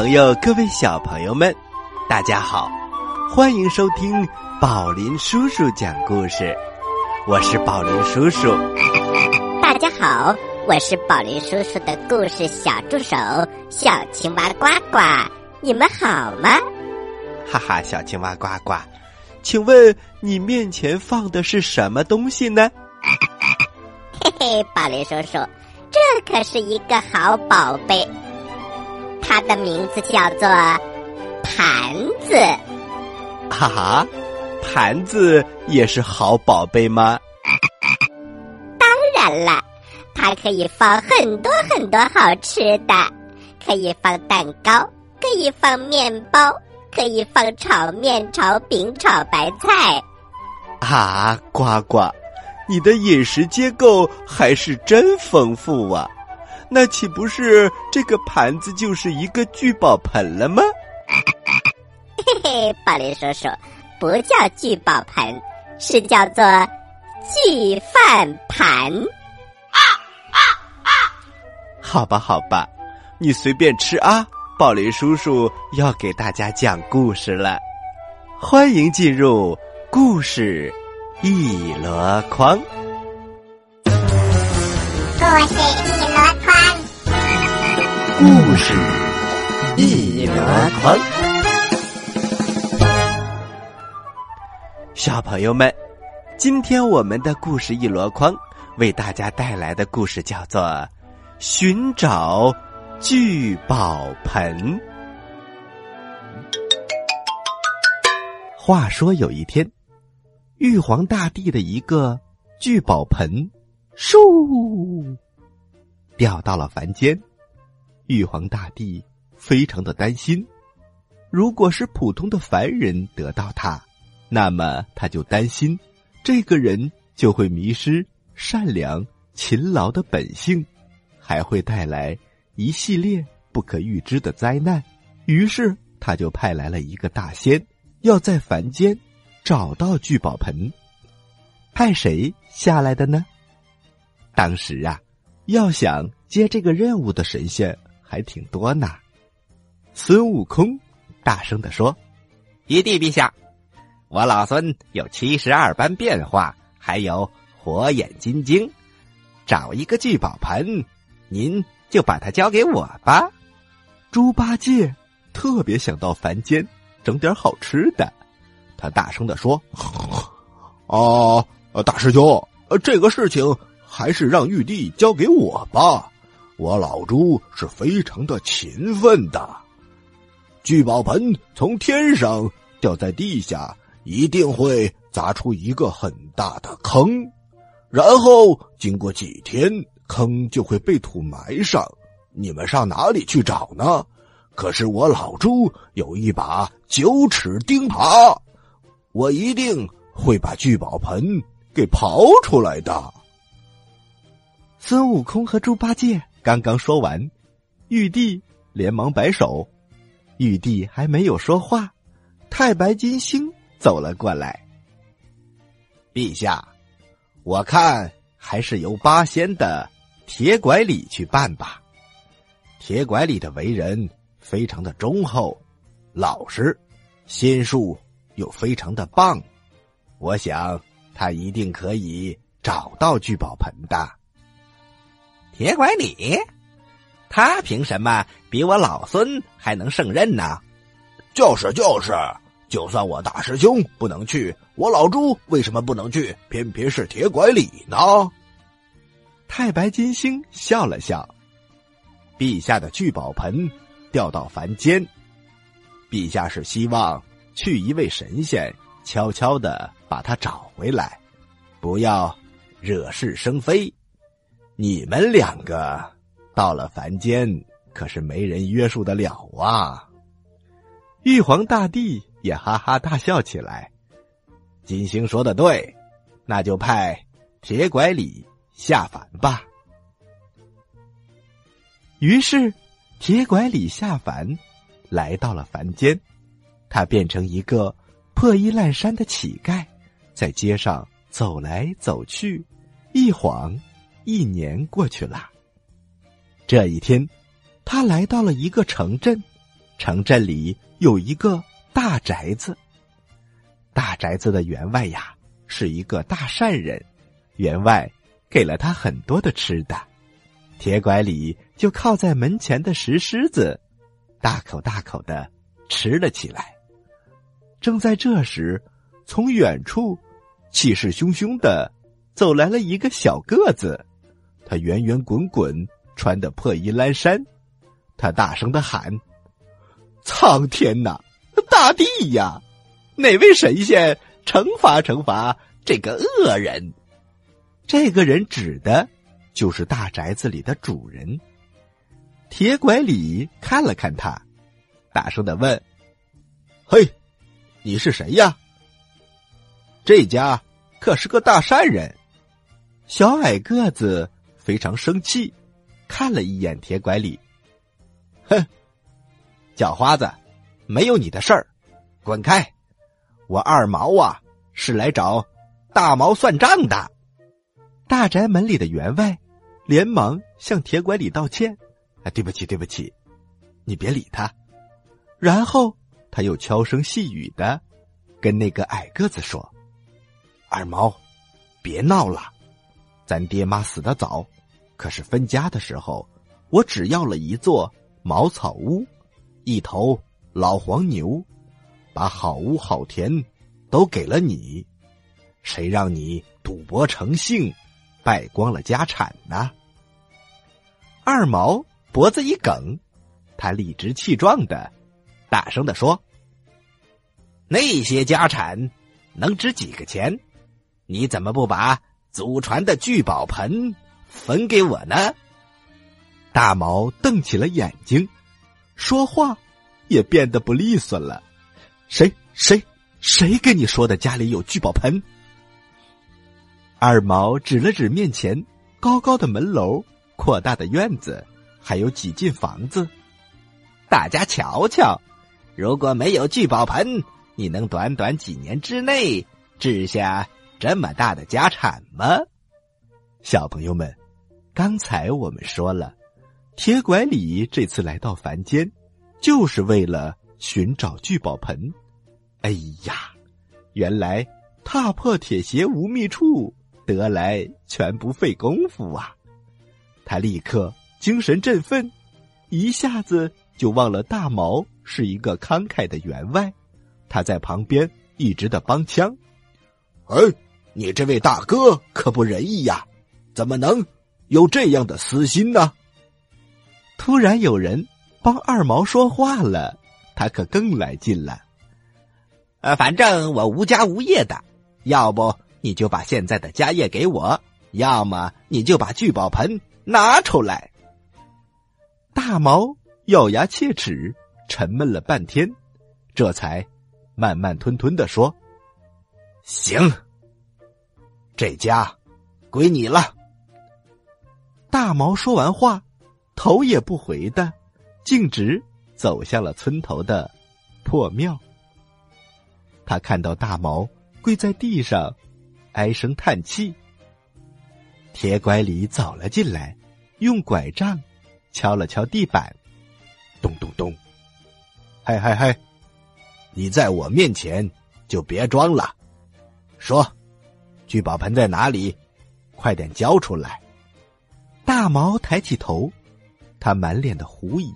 朋友，各位小朋友们，大家好，欢迎收听宝林叔叔讲故事。我是宝林叔叔。大家好，我是宝林叔叔的故事小助手小青蛙呱呱。你们好吗？哈哈，小青蛙呱呱，请问你面前放的是什么东西呢？嘿嘿，宝林叔叔，这可是一个好宝贝。它的名字叫做盘子，哈哈，盘子也是好宝贝吗？当然了，它可以放很多很多好吃的，可以放蛋糕，可以放面包，可以放炒面、炒饼、炒白菜。啊，呱呱，你的饮食结构还是真丰富啊！那岂不是这个盘子就是一个聚宝盆了吗？嘿嘿，宝林叔叔，不叫聚宝盆，是叫做聚饭盘。啊啊啊！好吧，好吧，你随便吃啊。宝林叔叔要给大家讲故事了，欢迎进入故事一箩筐。故事。故事一箩筐，小朋友们，今天我们的故事一箩筐为大家带来的故事叫做《寻找聚宝盆》。话说有一天，玉皇大帝的一个聚宝盆，咻，掉到了凡间。玉皇大帝非常的担心，如果是普通的凡人得到它，那么他就担心这个人就会迷失善良、勤劳的本性，还会带来一系列不可预知的灾难。于是他就派来了一个大仙，要在凡间找到聚宝盆。派谁下来的呢？当时啊，要想接这个任务的神仙。还挺多呢，孙悟空大声的说：“玉帝陛下，我老孙有七十二般变化，还有火眼金睛，找一个聚宝盆，您就把它交给我吧。”猪八戒特别想到凡间整点好吃的，他大声的说：“啊，大师兄，这个事情还是让玉帝交给我吧。”我老猪是非常的勤奋的，聚宝盆从天上掉在地下，一定会砸出一个很大的坑，然后经过几天，坑就会被土埋上。你们上哪里去找呢？可是我老猪有一把九齿钉耙，我一定会把聚宝盆给刨出来的。孙悟空和猪八戒。刚刚说完，玉帝连忙摆手。玉帝还没有说话，太白金星走了过来。陛下，我看还是由八仙的铁拐李去办吧。铁拐李的为人非常的忠厚、老实，心术又非常的棒，我想他一定可以找到聚宝盆的。铁拐李，他凭什么比我老孙还能胜任呢？就是就是，就算我大师兄不能去，我老朱为什么不能去？偏偏是铁拐李呢？太白金星笑了笑，陛下的聚宝盆掉到凡间，陛下是希望去一位神仙悄悄的把它找回来，不要惹是生非。你们两个到了凡间，可是没人约束得了啊！玉皇大帝也哈哈大笑起来。金星说的对，那就派铁拐李下凡吧。于是，铁拐李下凡，来到了凡间。他变成一个破衣烂衫的乞丐，在街上走来走去，一晃。一年过去了，这一天，他来到了一个城镇，城镇里有一个大宅子。大宅子的员外呀，是一个大善人，员外给了他很多的吃的。铁拐李就靠在门前的石狮子，大口大口的吃了起来。正在这时，从远处气势汹汹的走来了一个小个子，他圆圆滚滚，穿的破衣烂衫，他大声的喊：“苍天呐，大地呀！”哪位神仙惩罚惩罚这个恶人？这个人指的就是大宅子里的主人。铁拐李看了看他，大声的问：“嘿，你是谁呀？这家可是个大善人。”小矮个子非常生气，看了一眼铁拐李，哼，叫花子，没有你的事儿，滚开！我二毛啊，是来找大毛算账的。大宅门里的员外连忙向铁拐李道歉：“啊，对不起，对不起，你别理他。”然后他又悄声细语的跟那个矮个子说：“二毛，别闹了，咱爹妈死的早，可是分家的时候，我只要了一座茅草屋，一头老黄牛。”把好屋好田都给了你，谁让你赌博成性，败光了家产呢？二毛脖子一梗，他理直气壮的大声的说：“那些家产能值几个钱？你怎么不把祖传的聚宝盆分给我呢？”大毛瞪起了眼睛，说话也变得不利索了。谁谁谁跟你说的家里有聚宝盆？二毛指了指面前高高的门楼、扩大的院子，还有几进房子。大家瞧瞧，如果没有聚宝盆，你能短短几年之内置下这么大的家产吗？小朋友们，刚才我们说了，铁拐李这次来到凡间，就是为了。寻找聚宝盆，哎呀，原来踏破铁鞋无觅处，得来全不费功夫啊！他立刻精神振奋，一下子就忘了大毛是一个慷慨的员外，他在旁边一直的帮腔。哎，你这位大哥可不仁义呀，怎么能有这样的私心呢？突然有人帮二毛说话了。他可更来劲了，呃，反正我无家无业的，要不你就把现在的家业给我，要么你就把聚宝盆拿出来。大毛咬牙切齿，沉闷了半天，这才慢慢吞吞的说：“行，这家归你了。”大毛说完话，头也不回的，径直。走向了村头的破庙。他看到大毛跪在地上，唉声叹气。铁拐李走了进来，用拐杖敲了敲地板，咚咚咚。嗨嗨嗨！你在我面前就别装了，说，聚宝盆在哪里？快点交出来！大毛抬起头，他满脸的狐疑。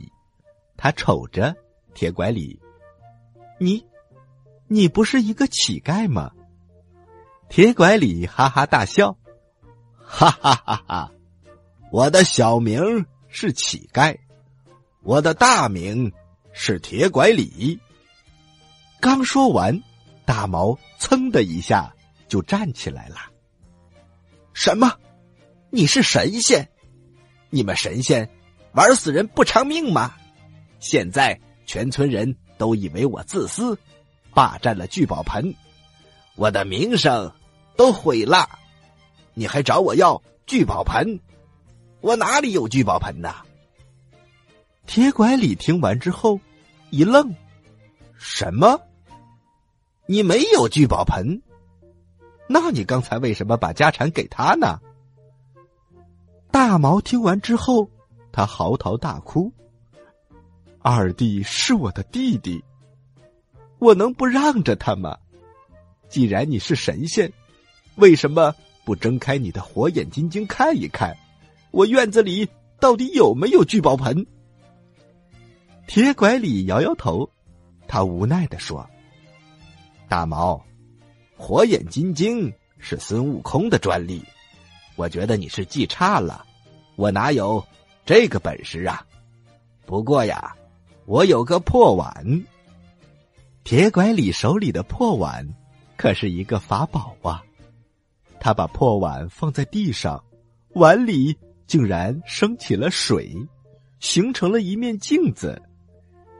他瞅着铁拐李，你，你不是一个乞丐吗？铁拐李哈哈大笑，哈哈哈哈！我的小名是乞丐，我的大名是铁拐李。刚说完，大毛噌的一下就站起来了。什么？你是神仙？你们神仙玩死人不偿命吗？现在全村人都以为我自私，霸占了聚宝盆，我的名声都毁了。你还找我要聚宝盆？我哪里有聚宝盆呢？铁拐李听完之后一愣：“什么？你没有聚宝盆？那你刚才为什么把家产给他呢？”大毛听完之后，他嚎啕大哭。二弟是我的弟弟，我能不让着他吗？既然你是神仙，为什么不睁开你的火眼金睛看一看，我院子里到底有没有聚宝盆？”铁拐李摇摇头，他无奈的说：“大毛，火眼金睛是孙悟空的专利，我觉得你是记差了，我哪有这个本事啊？不过呀，我有个破碗。”铁拐李手里的破碗可是一个法宝啊！他把破碗放在地上，碗里竟然升起了水，形成了一面镜子。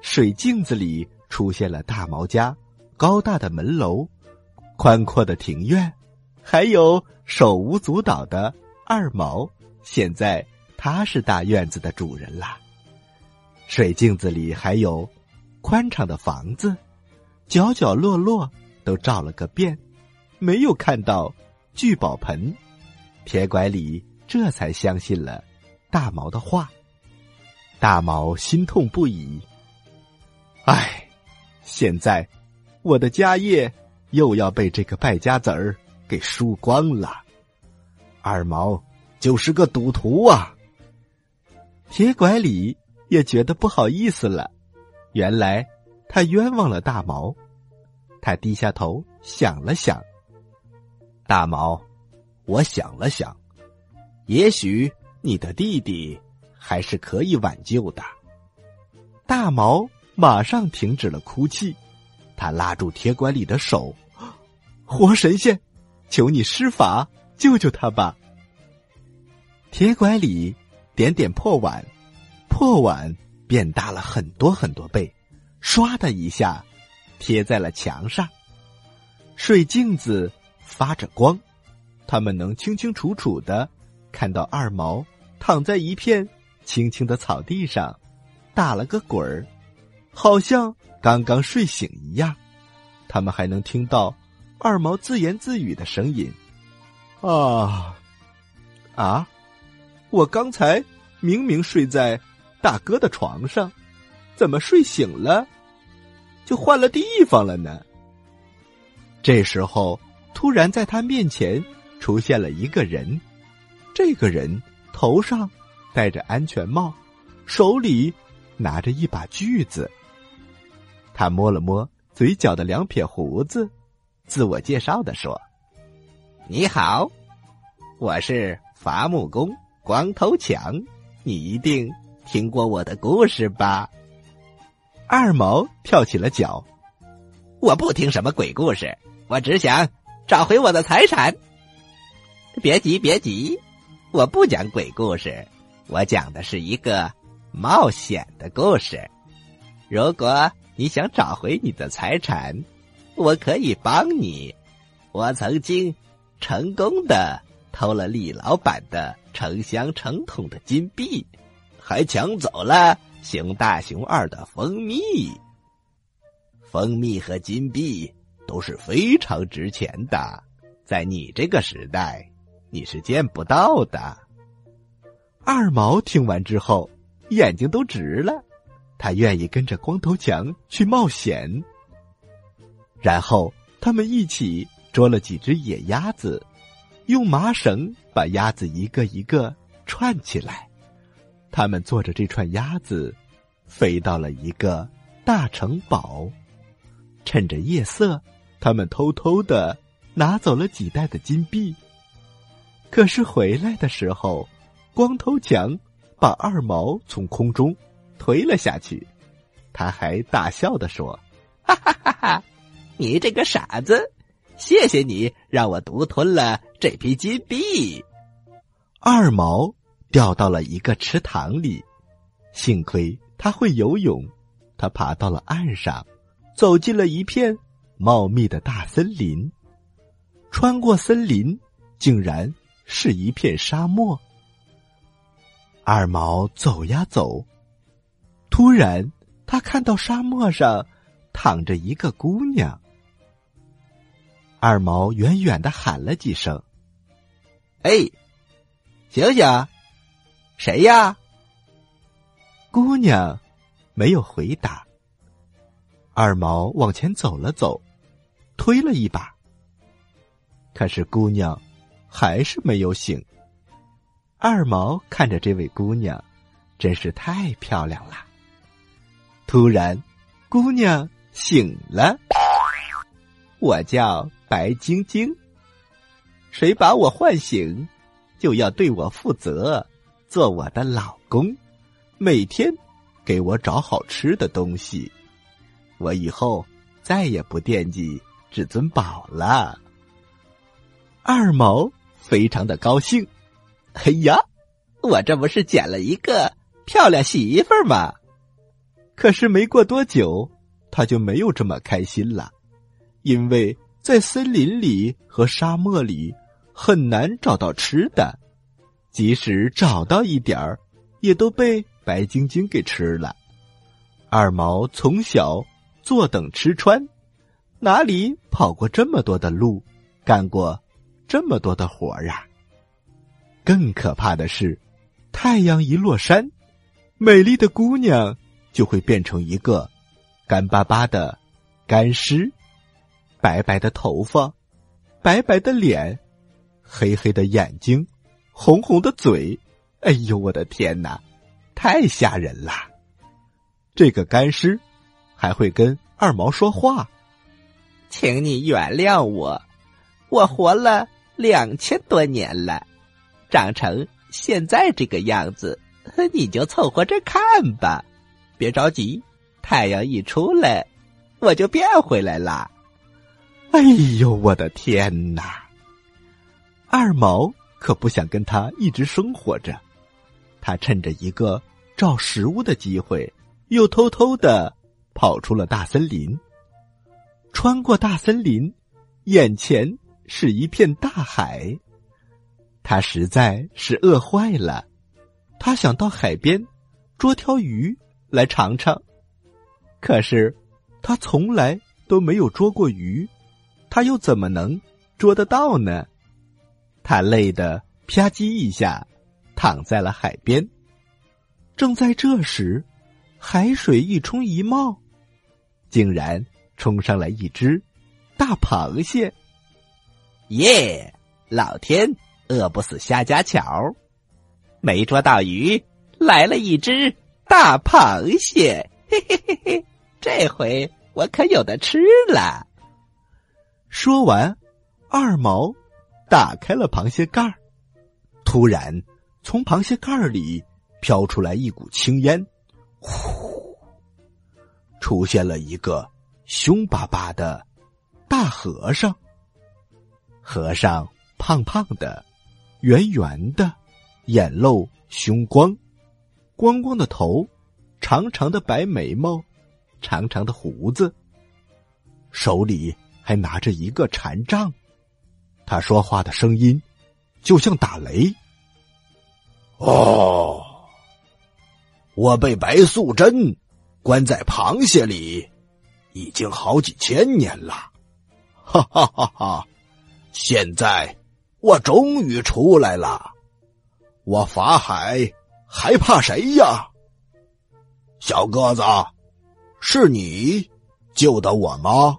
水镜子里出现了大毛家高大的门楼、宽阔的庭院，还有手舞足蹈的二毛。现在他是大院子的主人啦。水镜子里还有宽敞的房子，角角落落都照了个遍，没有看到聚宝盆。铁拐李这才相信了大毛的话。大毛心痛不已。唉，现在我的家业又要被这个败家子儿给输光了。二毛就是个赌徒啊！铁拐李也觉得不好意思了。原来他冤枉了大毛。他低下头想了想：“大毛，我想了想，也许你的弟弟还是可以挽救的。”大毛。马上停止了哭泣，他拉住铁拐李的手：“活神仙，求你施法救救他吧！”铁拐李点点破碗，破碗变大了很多很多倍，唰的一下贴在了墙上。水镜子发着光，他们能清清楚楚的看到二毛躺在一片青青的草地上，打了个滚儿。好像刚刚睡醒一样，他们还能听到二毛自言自语的声音：“啊，啊，我刚才明明睡在大哥的床上，怎么睡醒了就换了地方了呢？”这时候，突然在他面前出现了一个人，这个人头上戴着安全帽，手里拿着一把锯子。他摸了摸嘴角的两撇胡子，自我介绍的说：“你好，我是伐木工光头强，你一定听过我的故事吧？”二毛跳起了脚：“我不听什么鬼故事，我只想找回我的财产。”别急，别急，我不讲鬼故事，我讲的是一个冒险的故事。如果你想找回你的财产，我可以帮你。我曾经成功的偷了李老板的成箱成桶的金币，还抢走了熊大熊二的蜂蜜。蜂蜜和金币都是非常值钱的，在你这个时代，你是见不到的。二毛听完之后，眼睛都直了。他愿意跟着光头强去冒险。然后他们一起捉了几只野鸭子，用麻绳把鸭子一个一个串起来。他们坐着这串鸭子，飞到了一个大城堡。趁着夜色，他们偷偷的拿走了几袋的金币。可是回来的时候，光头强把二毛从空中。推了下去，他还大笑的说：“哈哈哈哈！你这个傻子，谢谢你让我独吞了这批金币。”二毛掉到了一个池塘里，幸亏他会游泳，他爬到了岸上，走进了一片茂密的大森林。穿过森林，竟然是一片沙漠。二毛走呀走。突然，他看到沙漠上躺着一个姑娘。二毛远远的喊了几声：“哎，醒醒，谁呀？”姑娘没有回答。二毛往前走了走，推了一把，可是姑娘还是没有醒。二毛看着这位姑娘，真是太漂亮了。突然，姑娘醒了。我叫白晶晶，谁把我唤醒，就要对我负责，做我的老公，每天给我找好吃的东西。我以后再也不惦记至尊宝了。二毛非常的高兴，哎呀，我这不是捡了一个漂亮媳妇儿吗？可是没过多久，他就没有这么开心了，因为在森林里和沙漠里很难找到吃的，即使找到一点儿，也都被白晶晶给吃了。二毛从小。坐等吃穿，哪里跑过这么多的路，干过这么多的活儿啊？更可怕的是，太阳一落山，美丽的姑娘就会变成一个干巴巴的干尸，白白的头发，白白的脸，黑黑的眼睛，红红的嘴。哎呦，我的天哪，太吓人了！这个干尸。还会跟二毛说话，请你原谅我，我活了两千多年了，长成现在这个样子，你就凑合着看吧，别着急，太阳一出来，我就变回来了。哎呦，我的天哪！二毛可不想跟他一直生活着，他趁着一个找食物的机会，又偷偷的。跑出了大森林，穿过大森林，眼前是一片大海。他实在是饿坏了，他想到海边捉条鱼来尝尝。可是他从来都没有捉过鱼，他又怎么能捉得到呢？他累得啪叽一下躺在了海边。正在这时，海水一冲一冒。竟然冲上来一只大螃蟹！耶，老天饿不死瞎家巧，没捉到鱼，来了一只大螃蟹！嘿嘿嘿嘿，这回我可有的吃了。说完，二毛打开了螃蟹盖儿，突然从螃蟹盖儿里飘出来一股青烟，呼！出现了一个凶巴巴的大和尚。和尚胖胖的，圆圆的，眼露凶光，光光的头，长长的白眉毛，长长的胡子，手里还拿着一个禅杖。他说话的声音就像打雷。哦，我被白素贞。关在螃蟹里，已经好几千年了，哈哈哈哈！现在我终于出来了，我法海还怕谁呀？小个子，是你救的我吗？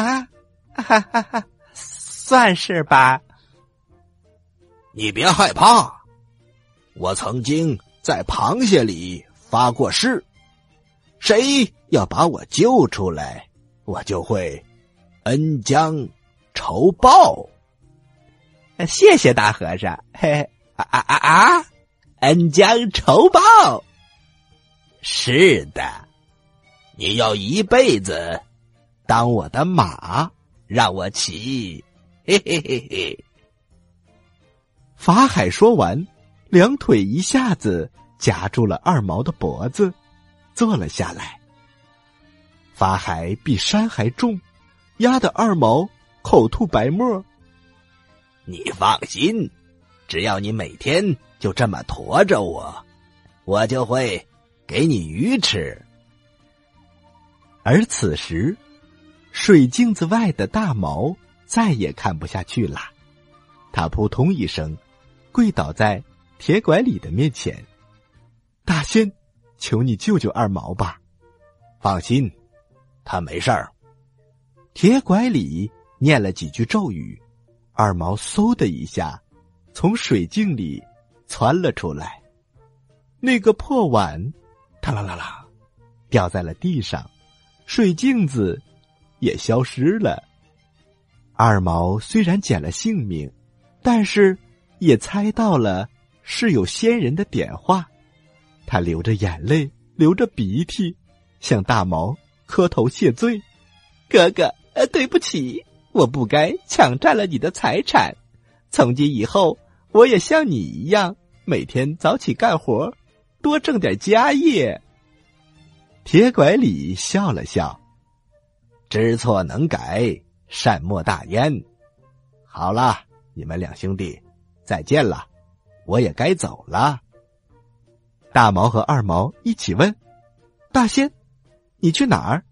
啊，哈哈哈，算是吧。你别害怕，我曾经在螃蟹里发过誓。谁要把我救出来，我就会恩将仇报。谢谢大和尚，嘿 嘿啊啊啊啊！恩将仇报，是的，你要一辈子当我的马，让我骑。嘿嘿嘿嘿。法海说完，两腿一下子夹住了二毛的脖子。坐了下来。法海比山还重，压得二毛口吐白沫。你放心，只要你每天就这么驮着我，我就会给你鱼吃。而此时，水镜子外的大毛再也看不下去了，他扑通一声跪倒在铁拐李的面前，大仙。求你救救二毛吧。放心，他没事儿。铁拐李念了几句咒语，二毛嗖的一下从水镜里窜了出来。那个破碗，嗒啦啦啦，掉在了地上，水镜子也消失了。二毛虽然捡了性命，但是也猜到了是有仙人的点化。他流着眼泪，流着鼻涕，向大毛磕头谢罪：“哥哥。”呃，对不起，我不该抢占了你的财产。从今以后，我也像你一样，每天早起干活，多挣点家业。铁拐李笑了笑，知错能改，善莫大焉。好了，你们两兄弟，再见了，我也该走了。大毛和二毛一起问：“大仙，你去哪儿？”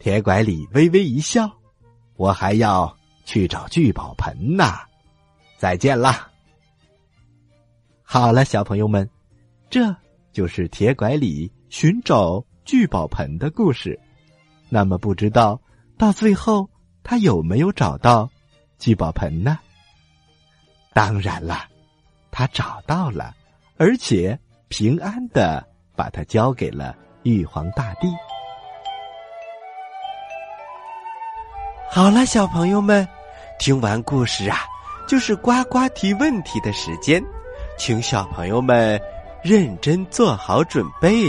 铁拐李微微一笑：“我还要去找聚宝盆呢，再见啦。”好了，小朋友们，这就是铁拐李寻找聚宝盆的故事。那么，不知道到最后他有没有找到聚宝盆呢？当然了，他找到了，而且平安的把它交给了玉皇大帝。好了，小朋友们，听完故事啊，就是呱呱提问题的时间，请小朋友们认真做好准备。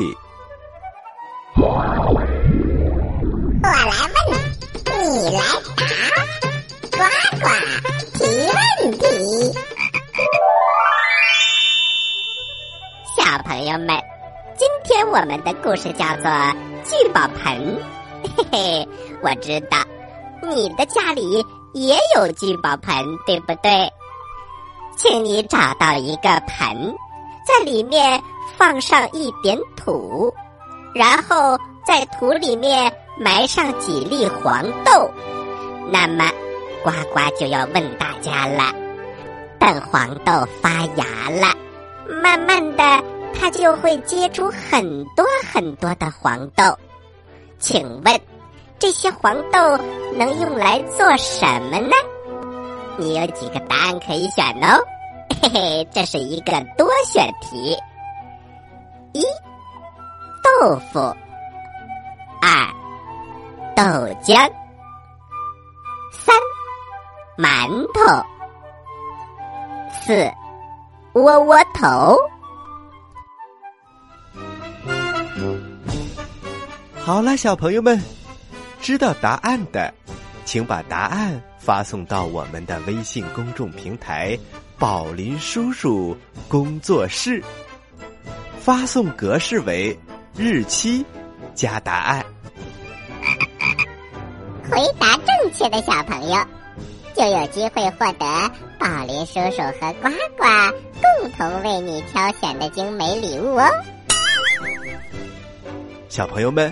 我们的故事叫做《聚宝盆》，嘿嘿，我知道。你的家里也有聚宝盆，对不对？请你找到一个盆，在里面放上一点土，然后在土里面埋上几粒黄豆。那么，呱呱就要问大家了：等黄豆发芽了，慢慢的，它就会结出很多很多的黄豆。请问？这些黄豆能用来做什么呢？你有几个答案可以选哦？嘿嘿，这是一个多选题。一，豆腐；二，豆浆；三，馒头；四，窝窝头。好了，小朋友们。知道答案的，请把答案发送到我们的微信公众平台“宝林叔叔工作室”。发送格式为日期加答案。回答正确的小朋友，就有机会获得宝林叔叔和呱呱共同为你挑选的精美礼物哦。小朋友们，